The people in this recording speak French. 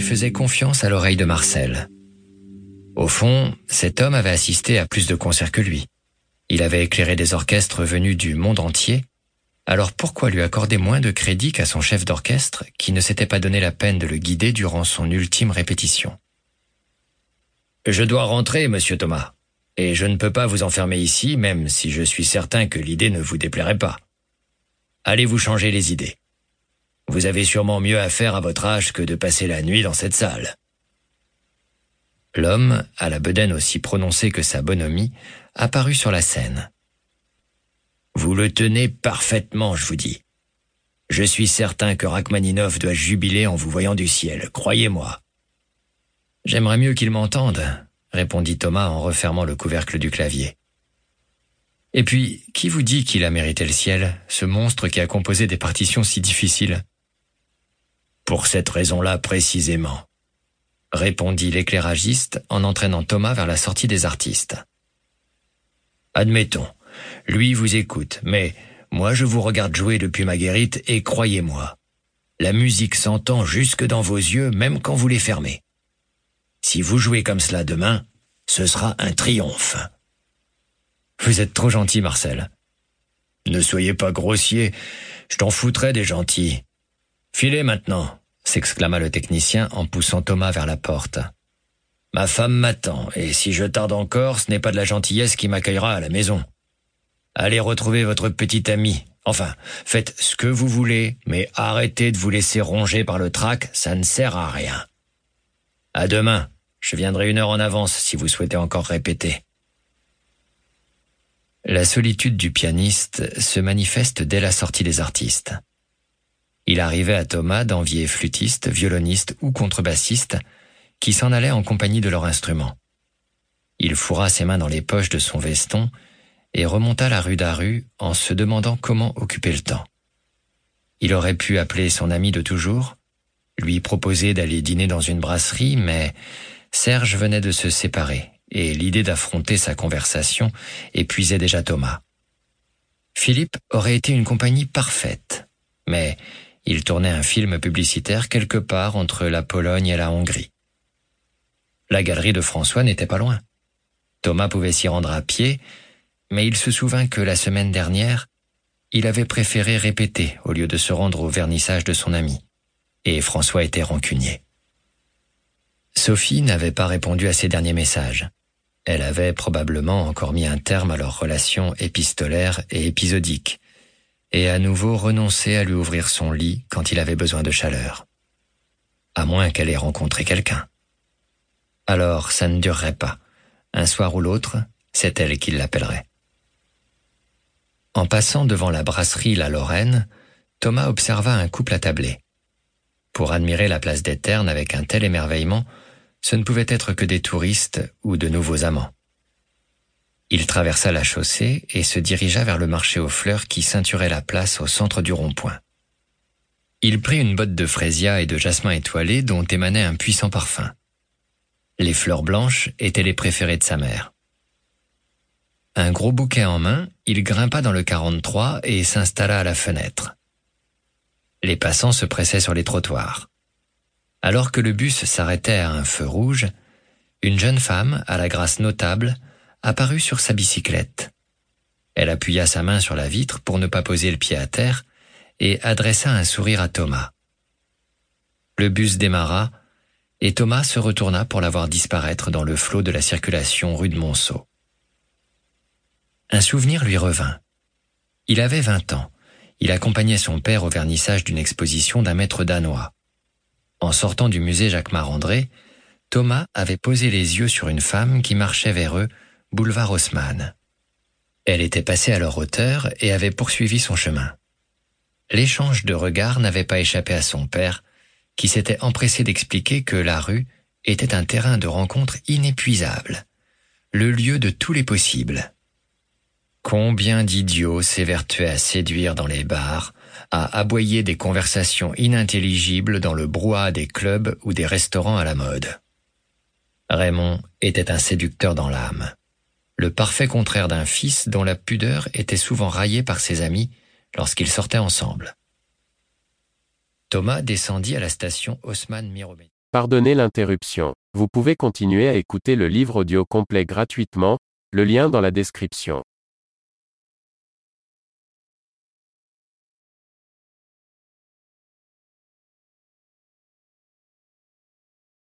il faisait confiance à l'oreille de Marcel. Au fond, cet homme avait assisté à plus de concerts que lui. Il avait éclairé des orchestres venus du monde entier, alors pourquoi lui accorder moins de crédit qu'à son chef d'orchestre qui ne s'était pas donné la peine de le guider durant son ultime répétition? Je dois rentrer, monsieur Thomas, et je ne peux pas vous enfermer ici, même si je suis certain que l'idée ne vous déplairait pas. Allez vous changer les idées. Vous avez sûrement mieux à faire à votre âge que de passer la nuit dans cette salle. L'homme, à la bedaine aussi prononcée que sa bonhomie, apparut sur la scène. Vous le tenez parfaitement, je vous dis. Je suis certain que Rachmaninov doit jubiler en vous voyant du ciel, croyez-moi. J'aimerais mieux qu'il m'entende, répondit Thomas en refermant le couvercle du clavier. Et puis, qui vous dit qu'il a mérité le ciel, ce monstre qui a composé des partitions si difficiles? Pour cette raison-là précisément, répondit l'éclairagiste en entraînant Thomas vers la sortie des artistes. Admettons, lui vous écoute, mais moi je vous regarde jouer depuis ma guérite et croyez-moi, la musique s'entend jusque dans vos yeux même quand vous les fermez. Si vous jouez comme cela demain, ce sera un triomphe. Vous êtes trop gentil, Marcel. Ne soyez pas grossier, je t'en foutrais des gentils. Filez maintenant, s'exclama le technicien en poussant Thomas vers la porte. Ma femme m'attend, et si je tarde encore, ce n'est pas de la gentillesse qui m'accueillera à la maison. Allez retrouver votre petite amie. Enfin, faites ce que vous voulez, mais arrêtez de vous laisser ronger par le trac, ça ne sert à rien. À demain. Je viendrai une heure en avance si vous souhaitez encore répéter. La solitude du pianiste se manifeste dès la sortie des artistes. Il arrivait à Thomas d'envier flûtistes, violonistes ou contrebassistes qui s'en allaient en compagnie de leur instrument. Il fourra ses mains dans les poches de son veston et remonta la rue d'Aru en se demandant comment occuper le temps. Il aurait pu appeler son ami de toujours, lui proposer d'aller dîner dans une brasserie, mais Serge venait de se séparer, et l'idée d'affronter sa conversation épuisait déjà Thomas. Philippe aurait été une compagnie parfaite, mais il tournait un film publicitaire quelque part entre la Pologne et la Hongrie. La galerie de François n'était pas loin. Thomas pouvait s'y rendre à pied, mais il se souvint que la semaine dernière, il avait préféré répéter au lieu de se rendre au vernissage de son ami. Et François était rancunier. Sophie n'avait pas répondu à ses derniers messages. Elle avait probablement encore mis un terme à leur relation épistolaire et épisodique, et à nouveau renoncé à lui ouvrir son lit quand il avait besoin de chaleur. À moins qu'elle ait rencontré quelqu'un. Alors ça ne durerait pas. Un soir ou l'autre, c'est elle qui l'appellerait. En passant devant la brasserie La Lorraine, Thomas observa un couple attablé. Pour admirer la place des Ternes avec un tel émerveillement, ce ne pouvait être que des touristes ou de nouveaux amants. Il traversa la chaussée et se dirigea vers le marché aux fleurs qui ceinturait la place au centre du rond-point. Il prit une botte de frésia et de jasmin étoilé dont émanait un puissant parfum. Les fleurs blanches étaient les préférées de sa mère. Un gros bouquet en main, il grimpa dans le 43 et s'installa à la fenêtre. Les passants se pressaient sur les trottoirs. Alors que le bus s'arrêtait à un feu rouge, une jeune femme, à la grâce notable, apparut sur sa bicyclette. Elle appuya sa main sur la vitre pour ne pas poser le pied à terre et adressa un sourire à Thomas. Le bus démarra et Thomas se retourna pour la voir disparaître dans le flot de la circulation rue de Monceau. Un souvenir lui revint. Il avait vingt ans. Il accompagnait son père au vernissage d'une exposition d'un maître danois. En sortant du musée Jacques Marandré, Thomas avait posé les yeux sur une femme qui marchait vers eux, boulevard Haussmann. Elle était passée à leur hauteur et avait poursuivi son chemin. L'échange de regards n'avait pas échappé à son père, qui s'était empressé d'expliquer que la rue était un terrain de rencontre inépuisable, le lieu de tous les possibles. Combien d'idiots s'évertuaient à séduire dans les bars, à aboyer des conversations inintelligibles dans le brouhaha des clubs ou des restaurants à la mode. Raymond était un séducteur dans l'âme, le parfait contraire d'un fils dont la pudeur était souvent raillée par ses amis lorsqu'ils sortaient ensemble. Thomas descendit à la station Haussmann Miromé. Pardonnez l'interruption. Vous pouvez continuer à écouter le livre audio complet gratuitement, le lien dans la description.